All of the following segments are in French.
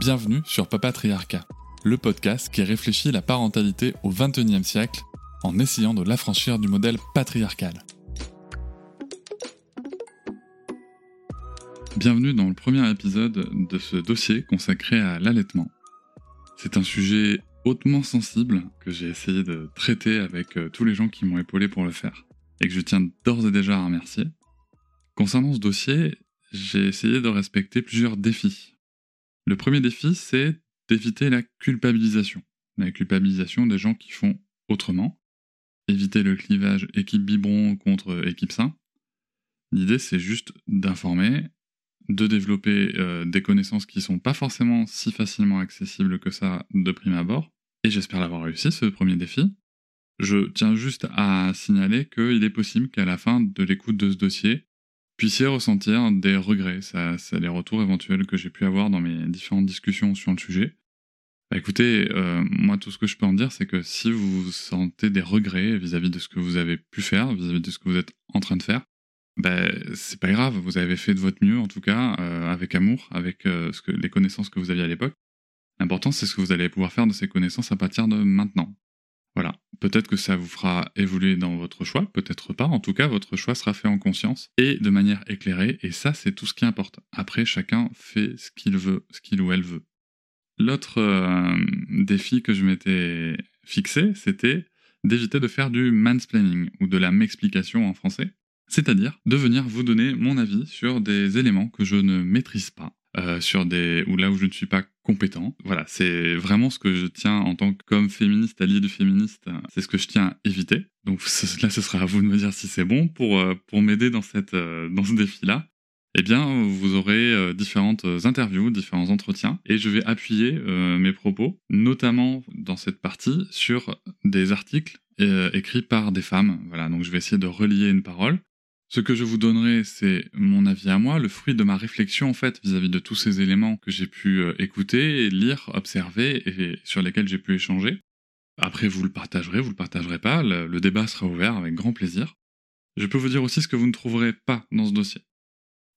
Bienvenue sur Papatriarcat, le podcast qui réfléchit la parentalité au XXIe siècle en essayant de l'affranchir du modèle patriarcal. Bienvenue dans le premier épisode de ce dossier consacré à l'allaitement. C'est un sujet hautement sensible que j'ai essayé de traiter avec euh, tous les gens qui m'ont épaulé pour le faire et que je tiens d'ores et déjà à remercier. Concernant ce dossier, j'ai essayé de respecter plusieurs défis le premier défi, c'est d'éviter la culpabilisation. La culpabilisation des gens qui font autrement. Éviter le clivage équipe biberon contre équipe sain. L'idée, c'est juste d'informer, de développer euh, des connaissances qui sont pas forcément si facilement accessibles que ça de prime abord. Et j'espère l'avoir réussi, ce premier défi. Je tiens juste à signaler qu'il est possible qu'à la fin de l'écoute de ce dossier, puissiez ressentir des regrets. Ça, c'est les retours éventuels que j'ai pu avoir dans mes différentes discussions sur le sujet. Bah, écoutez, euh, moi tout ce que je peux en dire, c'est que si vous sentez des regrets vis-à-vis de ce que vous avez pu faire, vis-à-vis de ce que vous êtes en train de faire, bah, c'est pas grave, vous avez fait de votre mieux en tout cas, euh, avec amour, avec euh, les connaissances que vous aviez à l'époque. L'important, c'est ce que vous allez pouvoir faire de ces connaissances à partir de maintenant. Voilà. Peut-être que ça vous fera évoluer dans votre choix, peut-être pas. En tout cas, votre choix sera fait en conscience et de manière éclairée. Et ça, c'est tout ce qui importe. Après, chacun fait ce qu'il veut, ce qu'il ou elle veut. L'autre euh, défi que je m'étais fixé, c'était d'éviter de faire du mansplaining ou de la m'explication en français. C'est-à-dire de venir vous donner mon avis sur des éléments que je ne maîtrise pas euh, sur des ou là où je ne suis pas compétent. Voilà, c'est vraiment ce que je tiens en tant que comme féministe, allié du féministe, c'est ce que je tiens à éviter. Donc là, ce sera à vous de me dire si c'est bon pour euh, pour m'aider dans cette euh, dans ce défi-là. Eh bien, vous aurez différentes interviews, différents entretiens, et je vais appuyer mes propos, notamment dans cette partie, sur des articles écrits par des femmes. Voilà, donc je vais essayer de relier une parole ce que je vous donnerai, c'est mon avis à moi, le fruit de ma réflexion en fait vis-à-vis de tous ces éléments que j'ai pu euh, écouter, lire, observer et sur lesquels j'ai pu échanger. Après, vous le partagerez, vous le partagerez pas, le, débat sera ouvert avec grand plaisir. Je peux vous dire aussi ce que vous ne trouverez pas dans ce dossier.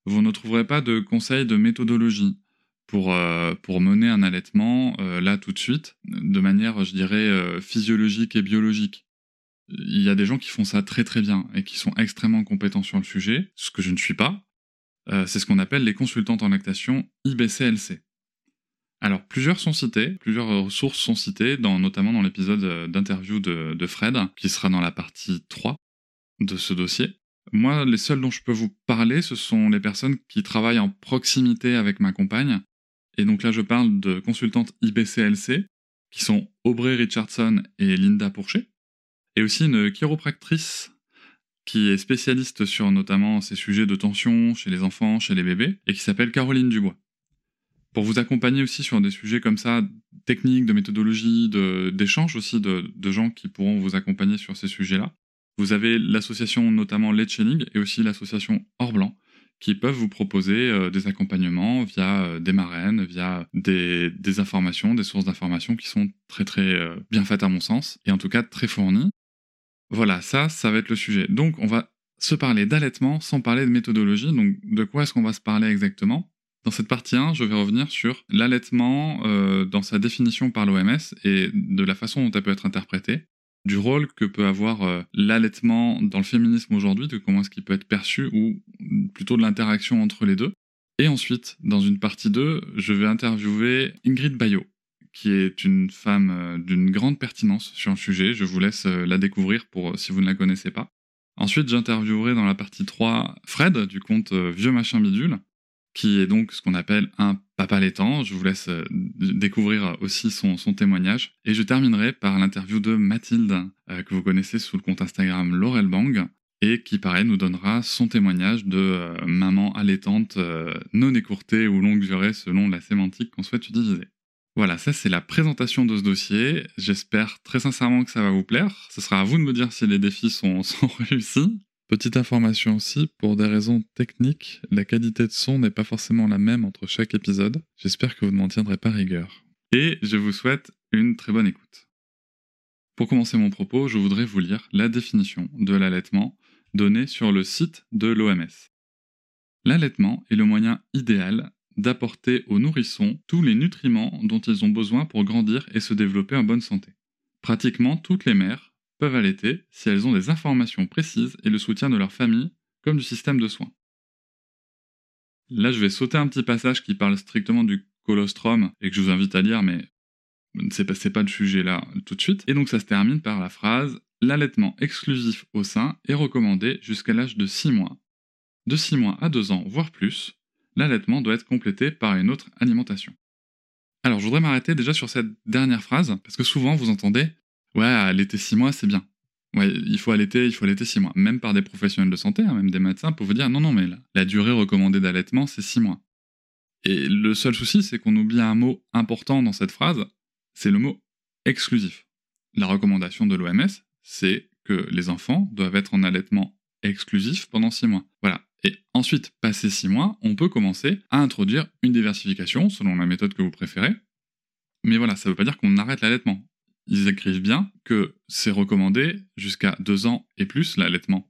Vous ne trouverez pas de conseils de méthodologie pour, euh, pour mener un allaitement euh, là tout de suite, de manière, je dirais, physiologique et biologique il y a des gens qui font ça très très bien et qui sont extrêmement compétents sur le sujet, ce que je ne suis pas. Euh, c'est ce qu'on appelle les consultantes en lactation IBCLC. Alors, plusieurs sont cités, plusieurs ressources sont citées, notamment dans l'épisode euh, d'interview de, de, Fred, qui sera dans la partie 3 de ce dossier. Moi, les seuls dont je peux vous parler, ce sont les personnes qui travaillent en proximité avec ma compagne. Et donc là, je parle de consultantes IBCLC, qui sont Aubrey Richardson et Linda Pourchet et aussi une chiropractrice qui est spécialiste sur notamment ces sujets de tension chez les enfants, chez les bébés, et qui s'appelle Caroline Dubois. Pour vous accompagner aussi sur des sujets comme ça, techniques, de méthodologie, d'échange aussi de, gens qui pourront vous accompagner sur ces sujets-là. Vous avez l'association notamment Let's et aussi l'association Or Blanc, qui peuvent vous proposer euh, des accompagnements via euh, des marraines, via des, des informations, des sources d'informations qui sont très très euh, bien faites à mon sens, et en tout cas très fournies. Voilà, ça, ça va être le sujet. Donc, on va se parler d'allaitement sans parler de méthodologie. Donc, de quoi est-ce qu'on va se parler exactement? Dans cette partie 1, je vais revenir sur l'allaitement euh, dans sa définition par l'OMS et de la façon dont elle peut être interprétée, du rôle que peut avoir euh, l'allaitement dans le féminisme aujourd'hui, de comment est-ce qu'il peut être perçu, ou plutôt de l'interaction entre les deux. Et ensuite, dans une partie 2, je vais interviewer Ingrid Bayot, qui est une femme euh, d'une grande pertinence sur le sujet. Je vous laisse euh, la découvrir pour euh, si vous ne la connaissez pas. Ensuite, j'interviewerai dans la partie 3 Fred du compte Vieux Machin Bidule, qui est donc ce qu'on appelle un papa laitant. Je vous laisse découvrir aussi son, témoignage. Et je terminerai par l'interview de Mathilde, que vous connaissez sous le compte Instagram Laurel Bang, et qui, pareil, nous donnera son témoignage de maman allaitante non écourtée ou longue durée selon la sémantique qu'on souhaite utiliser. Voilà, ça c'est la présentation de ce dossier. J'espère très sincèrement que ça va vous plaire. Ce sera à vous de me dire si les défis sont, réussis. Petite information aussi, pour des raisons techniques, la qualité de son n'est pas forcément la même entre chaque épisode. J'espère que vous ne m'en tiendrez pas rigueur. Et je vous souhaite une très bonne écoute. Pour commencer mon propos, je voudrais vous lire la définition de l'allaitement donnée sur le site de l'OMS. L'allaitement est le moyen idéal d'apporter aux nourrissons tous les nutriments dont ils ont besoin pour grandir et se développer en bonne santé. Pratiquement toutes les mères peuvent allaiter si elles ont des informations précises et le soutien de leur famille comme du système de soins. Là, je vais sauter un petit passage qui parle strictement du colostrum et que je vous invite à lire, mais c'est pas, pas le sujet là tout de suite. Et donc ça se termine par la phrase L'allaitement exclusif au sein est recommandé jusqu'à l'âge de 6 mois. De 6 mois à 2 ans, voire plus, l'allaitement doit être complété par une autre alimentation. Alors je voudrais m'arrêter déjà sur cette dernière phrase, parce que souvent vous entendez Ouais, allaiter 6 mois, c'est bien. Ouais, il faut allaiter, il faut allaiter 6 mois. Même par des professionnels de santé, hein, même des médecins, pour vous dire non, non, mais la, durée recommandée d'allaitement, c'est 6 mois. Et le seul souci, c'est qu'on oublie un mot important dans cette phrase, c'est le mot exclusif. La recommandation de l'OMS, c'est que les enfants doivent être en allaitement exclusif pendant 6 mois. Voilà. Et ensuite, passé 6 mois, on peut commencer à introduire une diversification selon la méthode que vous préférez. Mais voilà, ça ne veut pas dire qu'on arrête l'allaitement. Ils écrivent bien que c'est recommandé jusqu'à 2 ans et plus l'allaitement.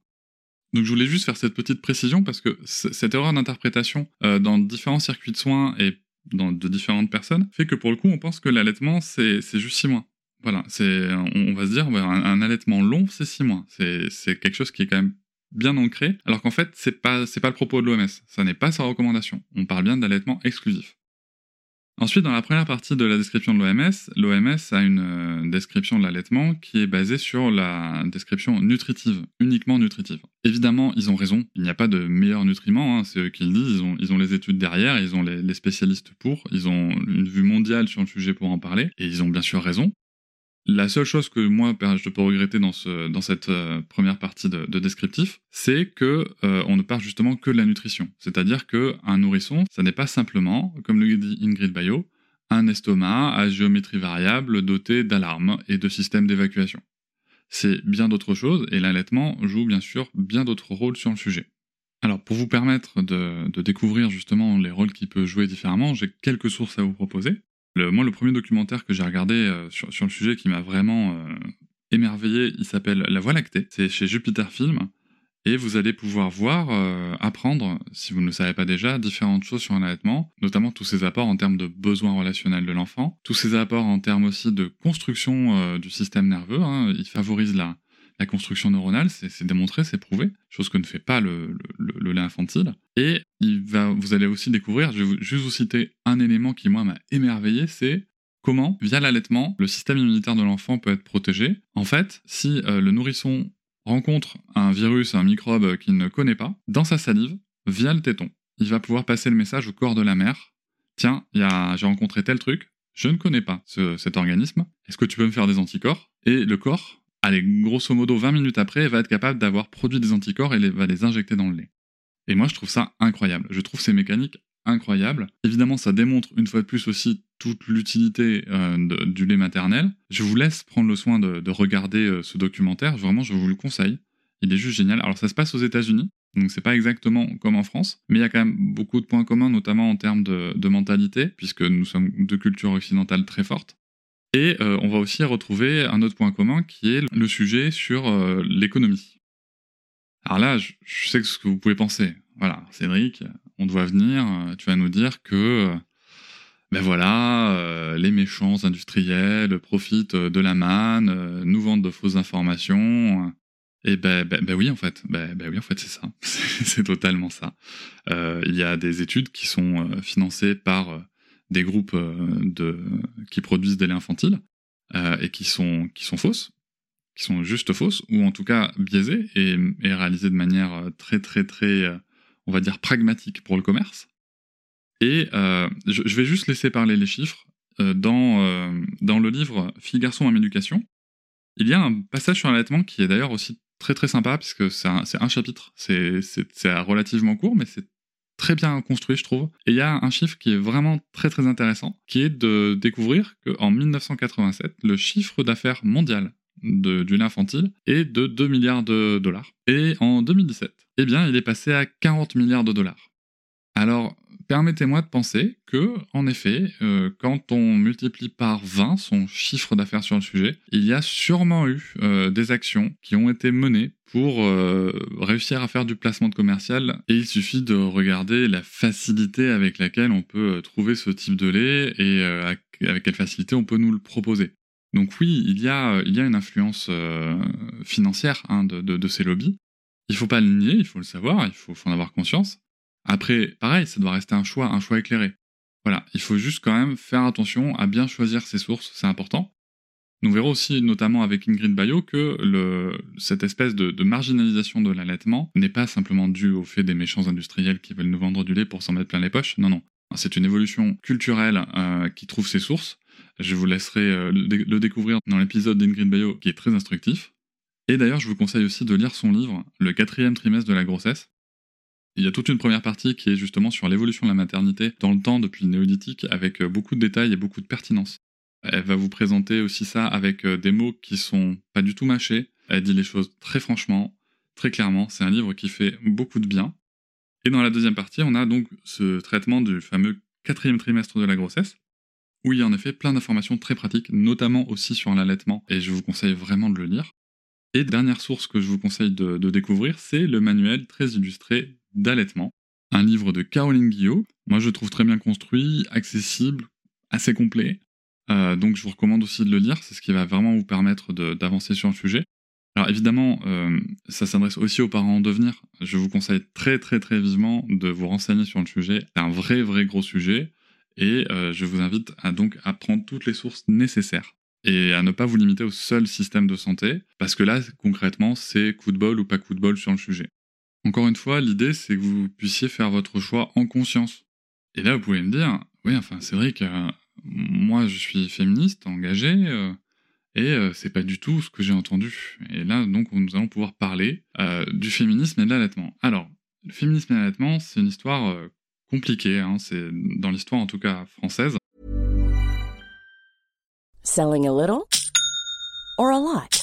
Donc je voulais juste faire cette petite précision parce que cette erreur d'interprétation euh, dans différents circuits de soins et de différentes personnes fait que pour le coup on pense que l'allaitement c'est juste 6 mois. Voilà, on, va se dire un, allaitement long c'est 6 mois. C'est quelque chose qui est quand même bien ancré, alors qu'en fait c'est pas pas le propos de l'OMS, ça n'est pas sa recommandation. On parle bien d'allaitement exclusif. Ensuite, dans la première partie de la description de l'OMS, l'OMS a une euh, description de l'allaitement qui est basée sur la description nutritive, uniquement nutritive. Évidemment, ils ont raison, il n'y a pas de meilleurs nutriments, hein, c'est eux qui le disent, ils ont, les études derrière, ils ont les spécialistes pour, ils ont une vue mondiale sur le sujet pour en parler, et ils ont bien sûr raison. La seule chose que moi je peux regretter dans, ce, dans cette euh, première partie de, descriptif, c'est que euh, on ne parle justement que de la nutrition. C'est-à-dire que un nourrisson, ça n'est pas simplement, comme le dit Ingrid Bayo, un estomac à géométrie variable doté d'alarmes et de systèmes d'évacuation. C'est bien d'autres choses et l'allaitement joue bien sûr bien d'autres rôles sur le sujet. Alors pour vous permettre de, de découvrir justement les rôles qu'il peut jouer différemment, j'ai quelques sources à vous proposer. Le, moi, le premier documentaire que j'ai regardé euh, sur, sur, le sujet qui m'a vraiment euh, émerveillé, il s'appelle La Voie lactée. C'est chez Jupiter Film. Et vous allez pouvoir voir, euh, apprendre, si vous ne le savez pas déjà, différentes choses sur un allaitement, notamment tous ses apports en termes de besoins relationnels de l'enfant, tous ses apports en termes aussi de construction du système nerveux. Hein. Il favorise la, la construction neuronale, c'est démontré, c'est prouvé, chose que ne fait pas le, lait infantile. Et vous allez aussi découvrir, je vais juste vous citer un élément qui moi m'a émerveillé, c'est comment, via l'allaitement, le système immunitaire de l'enfant peut être protégé. En fait, si euh, le nourrisson rencontre un virus, un microbe qu'il ne connaît pas, dans sa salive, via le téton, il va pouvoir passer le message au corps de la mère. Tiens, j'ai rencontré tel truc, je ne connais pas cet organisme, est-ce que tu peux me faire des anticorps? Et le corps allez, grosso modo 20 minutes après, elle va être capable d'avoir produit des anticorps et va les injecter dans le lait. Et moi, je trouve ça incroyable. Je trouve ces mécaniques incroyables. Évidemment, ça démontre une fois de plus aussi toute l'utilité euh, du lait maternel. Je vous laisse prendre le soin de, regarder euh, ce documentaire. Vraiment, je vous le conseille. Il est juste génial. Alors, ça se passe aux États-Unis. Donc c'est pas exactement comme en France, mais il y a quand même beaucoup de points communs, notamment en termes de, mentalité, puisque nous sommes de culture occidentale très forte. Et euh, on va aussi retrouver un autre point commun qui est le sujet sur euh, l'économie. Alors là, je, sais ce que vous pouvez penser. Voilà, Cédric, on doit venir, euh, tu vas nous dire que, ben voilà, les méchants industriels profitent de la manne, nous vendent de fausses informations. Et ben, ben, ben oui, en fait, ben, ben oui, en fait, c'est ça. c'est totalement ça. Il y a des études qui sont financées par des groupes euh, de, qui produisent des laits infantiles euh, et qui sont, qui sont fausses, qui sont juste fausses, ou en tout cas biaisées et, réalisées de manière euh, très très très, on va dire, pragmatique pour le commerce. Et je, vais juste laisser parler les chiffres. dans, dans le livre Fille garçon à éducation, il y a un passage sur l'allaitement qui est d'ailleurs aussi très très sympa puisque c'est un, un, chapitre, c'est relativement court, mais c'est très bien construit, je trouve. Et il y a un chiffre qui est vraiment très très intéressant, qui est de découvrir qu'en 1987, le chiffre d'affaires mondial de, du lait infantile est de 2 milliards de dollars. Et en 2017, eh bien, il est passé à 40 milliards de dollars. Alors, permettez-moi de penser que, en effet, euh, quand on multiplie par 20 son chiffre d'affaires sur le sujet, il y a sûrement eu euh, des actions qui ont été menées pour euh, réussir à faire du placement de commercial. Et il suffit de regarder la facilité avec laquelle on peut trouver ce type de lait et avec quelle facilité on peut nous le proposer. Donc oui, il y a, il y a une influence financière hein, de, ces lobbies. Il faut pas le nier, il faut le savoir, il faut en avoir conscience. Après, pareil, ça doit rester un choix, un choix éclairé. Voilà, il faut juste quand même faire attention à bien choisir ses sources, c'est important. Nous verrons aussi, notamment avec Ingrid Bayo, que le, cette espèce de, de marginalisation de l'allaitement n'est pas simplement due au fait des méchants industriels qui veulent nous vendre du lait pour s'en mettre plein les poches. Non, non. C'est une évolution culturelle euh, qui trouve ses sources. Je vous laisserai euh, le, découvrir dans l'épisode d'Ingrid Bayo qui est très instructif. Et d'ailleurs, je vous conseille aussi de lire son livre, Le quatrième trimestre de la grossesse, il y a toute une première partie qui est justement sur l'évolution de la maternité dans le temps depuis le néolithique avec euh, beaucoup de détails et beaucoup de pertinence. Elle va vous présenter aussi ça avec euh, des mots qui sont pas du tout mâchés. Elle dit les choses très franchement, très clairement. C'est un livre qui fait beaucoup de bien. Et dans la deuxième partie, on a donc ce traitement du fameux quatrième trimestre de la grossesse, où il y a en effet plein d'informations très pratiques, notamment aussi sur l'allaitement, et je vous conseille vraiment de le lire. Et dernière source que je vous conseille de, de découvrir, c'est le manuel très illustré d'allaitement, un livre de Caroline Guillot. Moi, je le trouve très bien construit, accessible, assez complet. Euh, donc, je vous recommande aussi de le lire. C'est ce qui va vraiment vous permettre d'avancer sur le sujet. Alors, évidemment, euh, ça s'adresse aussi aux parents en devenir. Je vous conseille très, très, très vivement de vous renseigner sur le sujet. C'est un vrai, vrai gros sujet. Et euh, je vous invite à donc à prendre toutes les sources nécessaires et à ne pas vous limiter au seul système de santé, parce que là, concrètement, c'est coup de bol ou pas coup de bol sur le sujet. Encore une fois, l'idée, c'est que vous puissiez faire votre choix en conscience. Et là, vous pouvez me dire, oui, enfin, c'est vrai que euh, moi, je suis féministe, engagé, euh, et euh, c'est pas du tout ce que j'ai entendu. Et là, donc, nous allons pouvoir parler du féminisme et de l'allaitement. Alors, le féminisme et l'allaitement, c'est une histoire compliquée, hein, c'est dans l'histoire en tout cas française. Selling a little or a lot?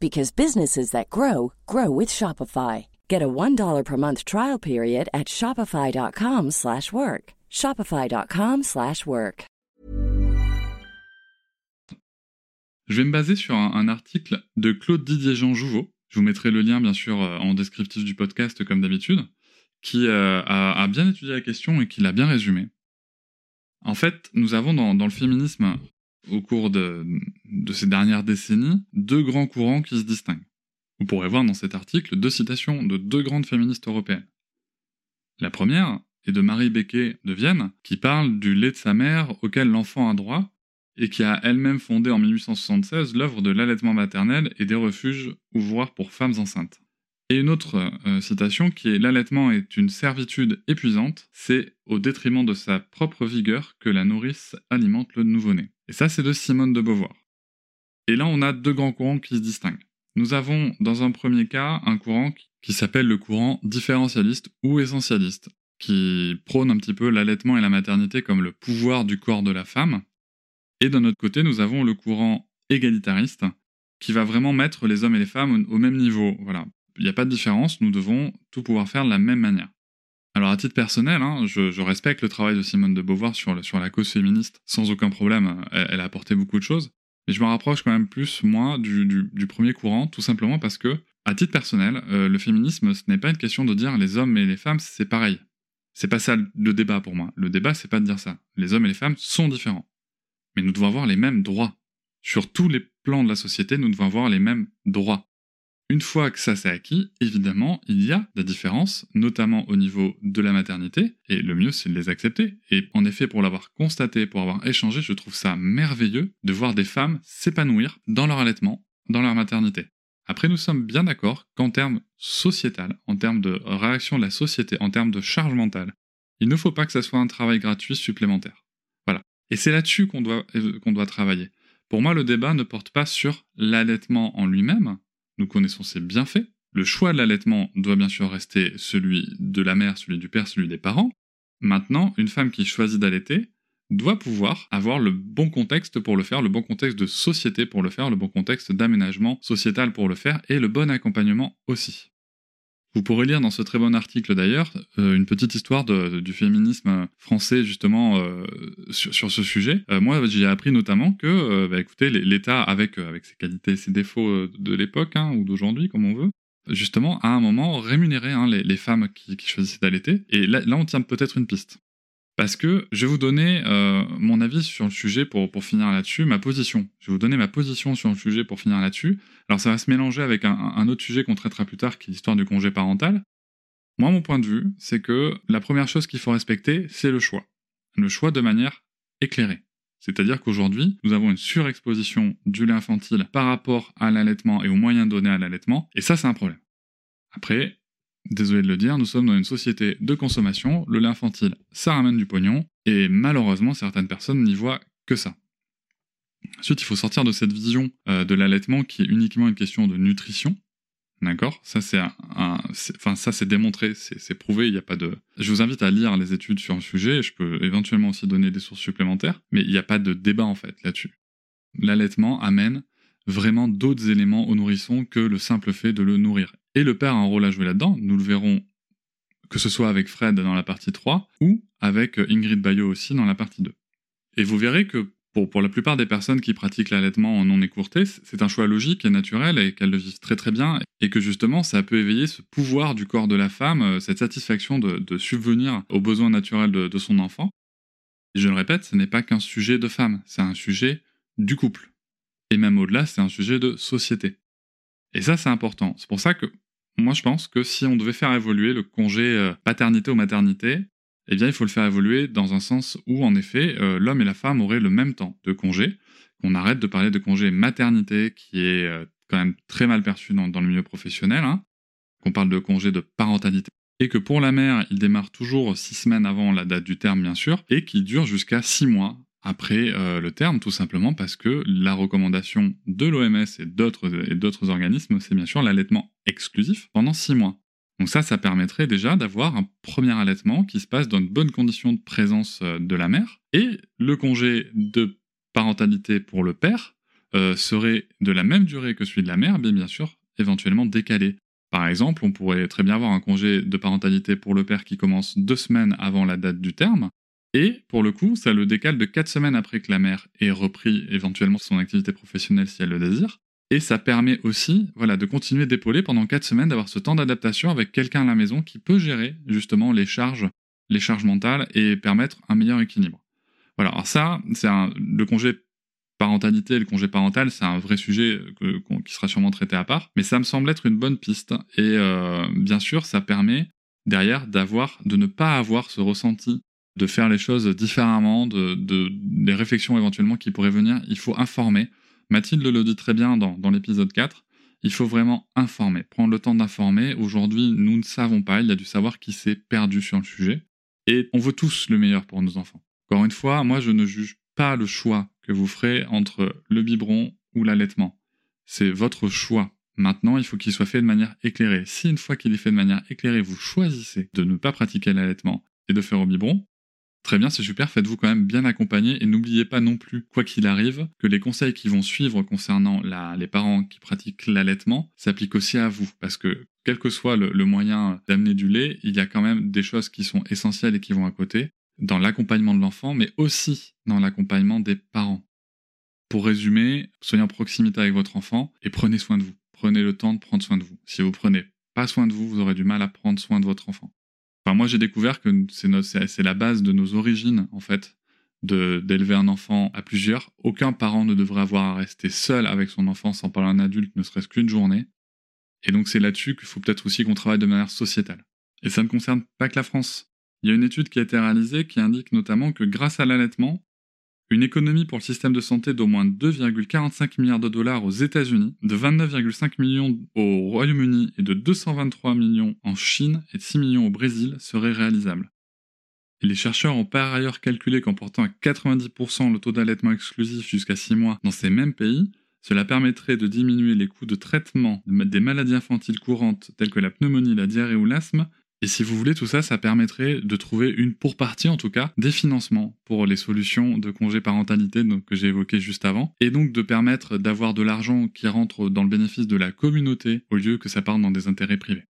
because businesses that grow grow with Shopify. Get a $1 per month trial period at shopify.com/work. shopify.com/work. Je vais me baser sur un, article de Claude Didier Jean Jouveau. Je vous mettrai le lien bien sûr euh, en descriptif du podcast comme d'habitude, qui euh, a, bien étudié la question et qui l'a bien résumé. En fait, nous avons dans le féminisme au cours de, ces dernières décennies deux grands courants qui se distinguent. Vous pourrez voir dans cet article deux citations de deux grandes féministes européennes. La première est de Marie Becquet de Vienne, qui parle du lait de sa mère auquel l'enfant a droit, et qui a elle-même fondé en 1876 l'œuvre de l'allaitement maternel et des refuges ouvroirs pour femmes enceintes. Et une autre euh, citation qui est L'allaitement est une servitude épuisante, c'est au détriment de sa propre vigueur que la nourrice alimente le nouveau-né. Et ça, c'est de Simone de Beauvoir. Et là, on a deux grands courants qui se distinguent. Nous avons, dans un premier cas, un courant qui s'appelle le courant différentialiste ou essentialiste, qui prône un petit peu l'allaitement et la maternité comme le pouvoir du corps de la femme. Et d'un autre côté, nous avons le courant égalitariste, qui va vraiment mettre les hommes et les femmes au même niveau. Voilà il n'y a pas de différence, nous devons tout pouvoir faire de la même manière. Alors à titre personnel, hein, je, respecte le travail de Simone de Beauvoir sur, la cause féministe sans aucun problème, elle, a apporté beaucoup de choses, mais je me rapproche quand même plus, moi, du, premier courant, tout simplement parce que, à titre personnel, euh, le féminisme, ce n'est pas une question de dire les hommes et les femmes, c'est pareil. C'est pas ça le débat pour moi. Le débat, c'est pas de dire ça. Les hommes et les femmes sont différents. Mais nous devons avoir les mêmes droits. Sur tous les plans de la société, nous devons avoir les mêmes droits. Une fois que ça s'est acquis, évidemment, il y a des différences, notamment au niveau de la maternité, et le mieux c'est de les accepter. Et en effet, pour l'avoir constaté, pour avoir échangé, je trouve ça merveilleux de voir des femmes s'épanouir dans leur allaitement, dans leur maternité. Après, nous sommes bien d'accord qu'en termes sociétal, en termes de réaction de la société, en termes de charge mentale, il ne faut pas que ça soit un travail gratuit supplémentaire. Voilà. Et c'est là-dessus qu'on doit, euh, qu'on doit travailler. Pour moi, le débat ne porte pas sur l'allaitement en lui-même. Nous connaissons ses bienfaits. Le choix de l'allaitement doit bien sûr rester celui de la mère, celui du père, celui des parents. Maintenant, une femme qui choisit d'allaiter doit pouvoir avoir le bon contexte pour le faire, le bon contexte de société pour le faire, le bon contexte d'aménagement sociétal pour le faire et le bon accompagnement aussi. Vous pourrez lire dans ce très bon article d'ailleurs euh, une petite histoire du féminisme français justement euh, sur, ce sujet. Euh, moi, j'ai appris notamment que, bah, écoutez, l'État avec ses qualités ses défauts de l'époque hein, ou d'aujourd'hui, comme on veut, justement à un moment rémunérait hein, les, femmes qui, choisissaient d'allaiter. Et là, on tient peut-être une piste. Parce que je vais vous donner euh, mon avis sur le sujet pour, pour finir là-dessus, ma position. Je vais vous donner ma position sur le sujet pour finir là-dessus. Alors ça va se mélanger avec un, autre sujet qu'on traitera plus tard, qui est l'histoire du congé parental. Moi, mon point de vue, c'est que la première chose qu'il faut respecter, c'est le choix. Le choix de manière éclairée. C'est-à-dire qu'aujourd'hui, nous avons une surexposition du lait infantile par rapport à l'allaitement et aux moyens donnés à l'allaitement, et ça, c'est un problème. Après, Désolé de le dire, nous sommes dans une société de consommation, le lait infantile, ça ramène du pognon, et malheureusement certaines personnes n'y voient que ça. Ensuite, il faut sortir de cette vision euh, de l'allaitement qui est uniquement une question de nutrition. D'accord? Ça, c'est ça, c'est démontré, c'est prouvé, il n'y a pas de... Je vous invite à lire les études sur le sujet, je peux éventuellement aussi donner des sources supplémentaires, mais il n'y a pas de débat, en fait, là-dessus. L'allaitement amène vraiment d'autres éléments au nourrisson que le simple fait de le nourrir. Et le père a un rôle à jouer là-dedans, nous le verrons que ce soit avec Fred dans la partie 3 ou avec Ingrid Bayo aussi dans la partie 2. Et vous verrez que pour, pour la plupart des personnes qui pratiquent l'allaitement en non écourté, c'est un choix logique et naturel et qu'elles le vivent très très bien et que justement ça peut éveiller ce pouvoir du corps de la femme, euh, cette satisfaction de, subvenir aux besoins naturels de, de son enfant. Et je le répète, ce n'est pas qu'un sujet de femme, c'est un sujet du couple. Et même au-delà, c'est un sujet de société. Et ça, c'est important. C'est pour ça que moi, je pense que si on devait faire évoluer le congé euh, paternité ou maternité, eh bien, il faut le faire évoluer dans un sens où, en effet, euh, l'homme et la femme auraient le même temps de congé, qu'on arrête de parler de congé maternité, qui est euh, quand même très mal perçu dans, le milieu professionnel, hein, qu'on parle de congé de parentalité, et que pour la mère, il démarre toujours six semaines avant la date du terme, bien sûr, et qui dure jusqu'à six mois après euh, le terme, tout simplement parce que la recommandation de l'OMS et d'autres organismes, c'est bien sûr l'allaitement exclusif pendant 6 mois. Donc ça, ça permettrait déjà d'avoir un premier allaitement qui se passe dans de bonnes conditions de présence euh, de la mère, et le congé de parentalité pour le père euh, serait de la même durée que celui de la mère, mais bien sûr éventuellement décalé. Par exemple, on pourrait très bien avoir un congé de parentalité pour le père qui commence deux semaines avant la date du terme, et pour le coup, ça le décale de 4 semaines après que la mère ait repris éventuellement son activité professionnelle si elle le désire. Et ça permet aussi voilà, de continuer d'épauler pendant 4 semaines, d'avoir ce temps d'adaptation avec quelqu'un à la maison qui peut gérer justement les charges, les charges mentales et permettre un meilleur équilibre. Voilà, alors ça, c'est le congé parentalité et le congé parental, c'est un vrai sujet qui sera sûrement traité à part, mais ça me semble être une bonne piste. Et euh, bien sûr, ça permet derrière d'avoir, de ne pas avoir ce ressenti de faire les choses différemment, de, des réflexions éventuellement qui pourraient venir. Il faut informer. Mathilde le dit très bien dans, dans l'épisode 4. Il faut vraiment informer, prendre le temps d'informer. Aujourd'hui, nous ne savons pas, il y a du savoir qui s'est perdu sur le sujet. Et on veut tous le meilleur pour nos enfants. Encore une fois, moi, je ne juge pas le choix que vous ferez entre le biberon ou l'allaitement. C'est votre choix. Maintenant, il faut qu'il soit fait de manière éclairée. Si une fois qu'il est fait de manière éclairée, vous choisissez de ne pas pratiquer l'allaitement et de faire au biberon, Très bien, c'est super, faites-vous quand même bien accompagner et n'oubliez pas non plus, quoi qu'il arrive, que les conseils qui vont suivre concernant les parents qui pratiquent l'allaitement s'appliquent aussi à vous. Parce que quel que soit le, moyen d'amener du lait, il y a quand même des choses qui sont essentielles et qui vont à côté, dans l'accompagnement de l'enfant, mais aussi dans l'accompagnement des parents. Pour résumer, soyez en proximité avec votre enfant et prenez soin de vous. Prenez le temps de prendre soin de vous. Si vous prenez pas soin de vous, vous aurez du mal à prendre soin de votre enfant moi, j'ai découvert que c'est la base de nos origines, en fait, d'élever un enfant à plusieurs. Aucun parent ne devrait avoir à rester seul avec son enfant sans parler un adulte, ne serait-ce qu'une journée. Et donc c'est là-dessus qu'il faut peut-être aussi qu'on travaille de manière sociétale. Et ça ne concerne pas que la France. Il y a une étude qui a été réalisée qui indique notamment que grâce à l'allaitement, une économie pour le système de santé d'au moins 2,45 milliards de dollars aux États-Unis, de 29,5 millions au Royaume-Uni et de 223 millions en Chine et de 6 millions au Brésil serait réalisable. les chercheurs ont par ailleurs calculé qu'en portant à 90% le taux d'allaitement exclusif jusqu'à 6 mois dans ces mêmes pays, cela permettrait de diminuer les coûts de traitement des maladies infantiles courantes telles que la pneumonie, la diarrhée ou l'asthme et si vous voulez, tout ça, ça permettrait de trouver une, pour partie en tout cas, des financements pour les solutions de congé parentalité que j'ai évoquées juste avant, et donc de permettre d'avoir de l'argent qui rentre dans le bénéfice de la communauté au lieu que ça parte dans des intérêts privés.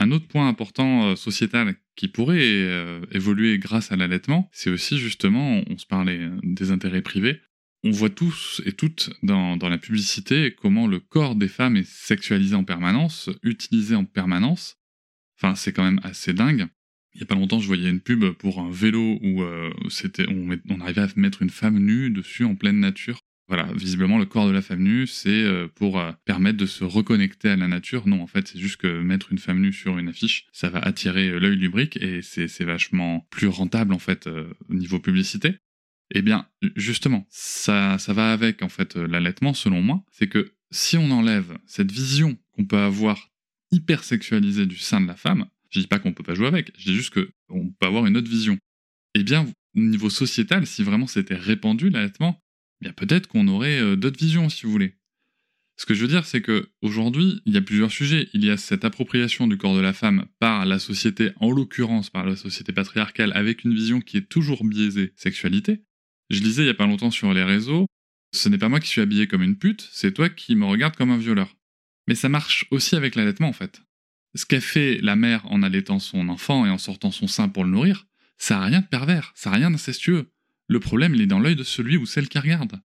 Un autre point important euh, sociétal qui pourrait euh, évoluer grâce à l'allaitement, c'est aussi justement, on se parlait des intérêts privés, on voit tous et toutes dans, la publicité comment le corps des femmes est sexualisé en permanence, utilisé en permanence, C'est quand même assez dingue. Il y a pas longtemps, je voyais une pub pour un vélo où euh, c'était, on, arrivait à mettre une femme nue dessus en pleine nature. Voilà, visiblement, le corps de la femme nue, c'est euh, pour euh, permettre de se reconnecter à la nature. Non, en fait, c'est juste que mettre une femme nue sur une affiche, ça va attirer l'œil du et c'est vachement plus rentable, en fait, au niveau publicité. Eh bien, justement, ça, ça va avec, en fait, l'allaitement, selon moi. C'est que si on enlève cette vision qu'on peut avoir hyper sexualisé du sein de la femme, je dis pas qu'on peut pas jouer avec, je dis juste qu'on peut avoir une autre vision. Eh bien, au niveau sociétal, si vraiment c'était répandu l'allaitement, eh bien peut-être qu'on aurait euh, d'autres visions, si vous voulez. Ce que je veux dire, c'est que aujourd'hui, il y a plusieurs sujets. Il y a cette appropriation du corps de la femme par la société, en l'occurrence par la société patriarcale, avec une vision qui est toujours biaisée sexualité. Je lisais il y a pas longtemps sur les réseaux, ce n'est pas moi qui suis habillé comme une pute, c'est toi qui me regardes comme un violeur. Mais ça marche aussi avec l'allaitement en fait. Ce qu'a fait la mère en allaitant son enfant et en sortant son sein pour le nourrir, ça n'a rien de pervers, ça n'a rien d'incestueux. Le problème, il est dans l'œil de celui ou celle qui regarde.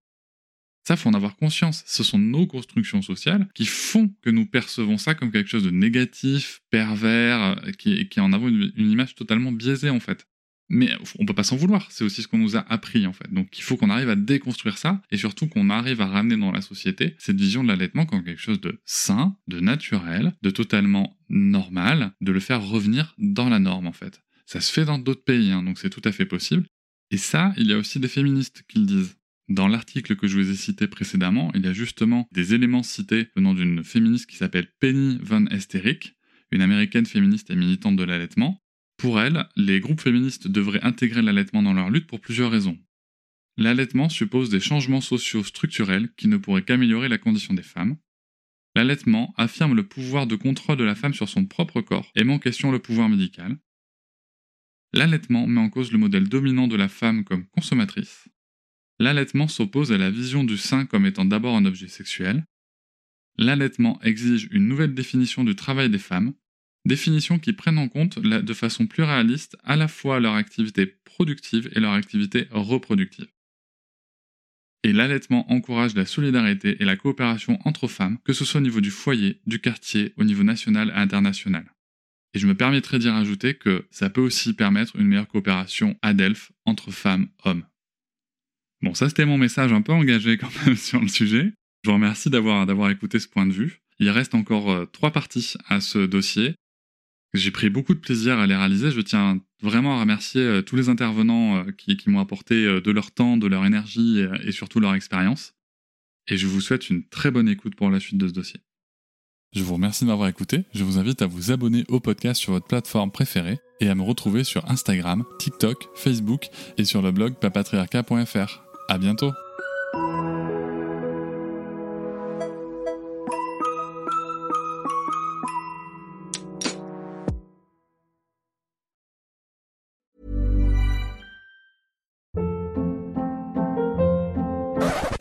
Ça, faut en avoir conscience. Ce sont nos constructions sociales qui font que nous percevons ça comme quelque chose de négatif, pervers, qui, qui en avons une image totalement biaisée en fait. Mais on peut pas s'en vouloir, c'est aussi ce qu'on nous a appris en fait. Donc il faut qu'on arrive à déconstruire ça et surtout qu'on arrive à ramener dans la société cette vision de l'allaitement comme quelque chose de sain, de naturel, de totalement normal, de le faire revenir dans la norme en fait. Ça se fait dans d'autres pays, hein, donc c'est tout à fait possible. Et ça, il y a aussi des féministes qui le disent. Dans l'article que je vous ai cité précédemment, il y a justement des éléments cités venant d'une féministe qui s'appelle Penny Von Esterick, une américaine féministe et militante de l'allaitement, pour elle, les groupes féministes devraient intégrer l'allaitement dans leur lutte pour plusieurs raisons. L'allaitement suppose des changements sociaux structurels qui ne pourraient qu'améliorer la condition des femmes. L'allaitement affirme le pouvoir de contrôle de la femme sur son propre corps et met en question le pouvoir médical. L'allaitement met en cause le modèle dominant de la femme comme consommatrice. L'allaitement s'oppose à la vision du sein comme étant d'abord un objet sexuel. L'allaitement exige une nouvelle définition du travail des femmes, Définitions qui prennent en compte de façon plus réaliste à la fois leur activité productive et leur activité reproductive. Et l'allaitement encourage la solidarité et la coopération entre femmes, que ce soit au niveau du foyer, du quartier, au niveau national et international. Et je me permettrai d'y rajouter que ça peut aussi permettre une meilleure coopération à Delphes entre femmes, hommes. Bon, ça c'était mon message un peu engagé quand même sur le sujet. Je vous remercie d'avoir écouté ce point de vue. Il reste encore euh, trois parties à ce dossier. J'ai pris beaucoup de plaisir à les réaliser. Je tiens vraiment à remercier euh, tous les intervenants euh, qui, m'ont apporté euh, de leur temps, de leur énergie et surtout leur expérience. Et je vous souhaite une très bonne écoute pour la suite de ce dossier. Je vous remercie de m'avoir écouté. Je vous invite à vous abonner au podcast sur votre plateforme préférée et à me retrouver sur Instagram, TikTok, Facebook et sur le blog papatriarca.fr. À bientôt!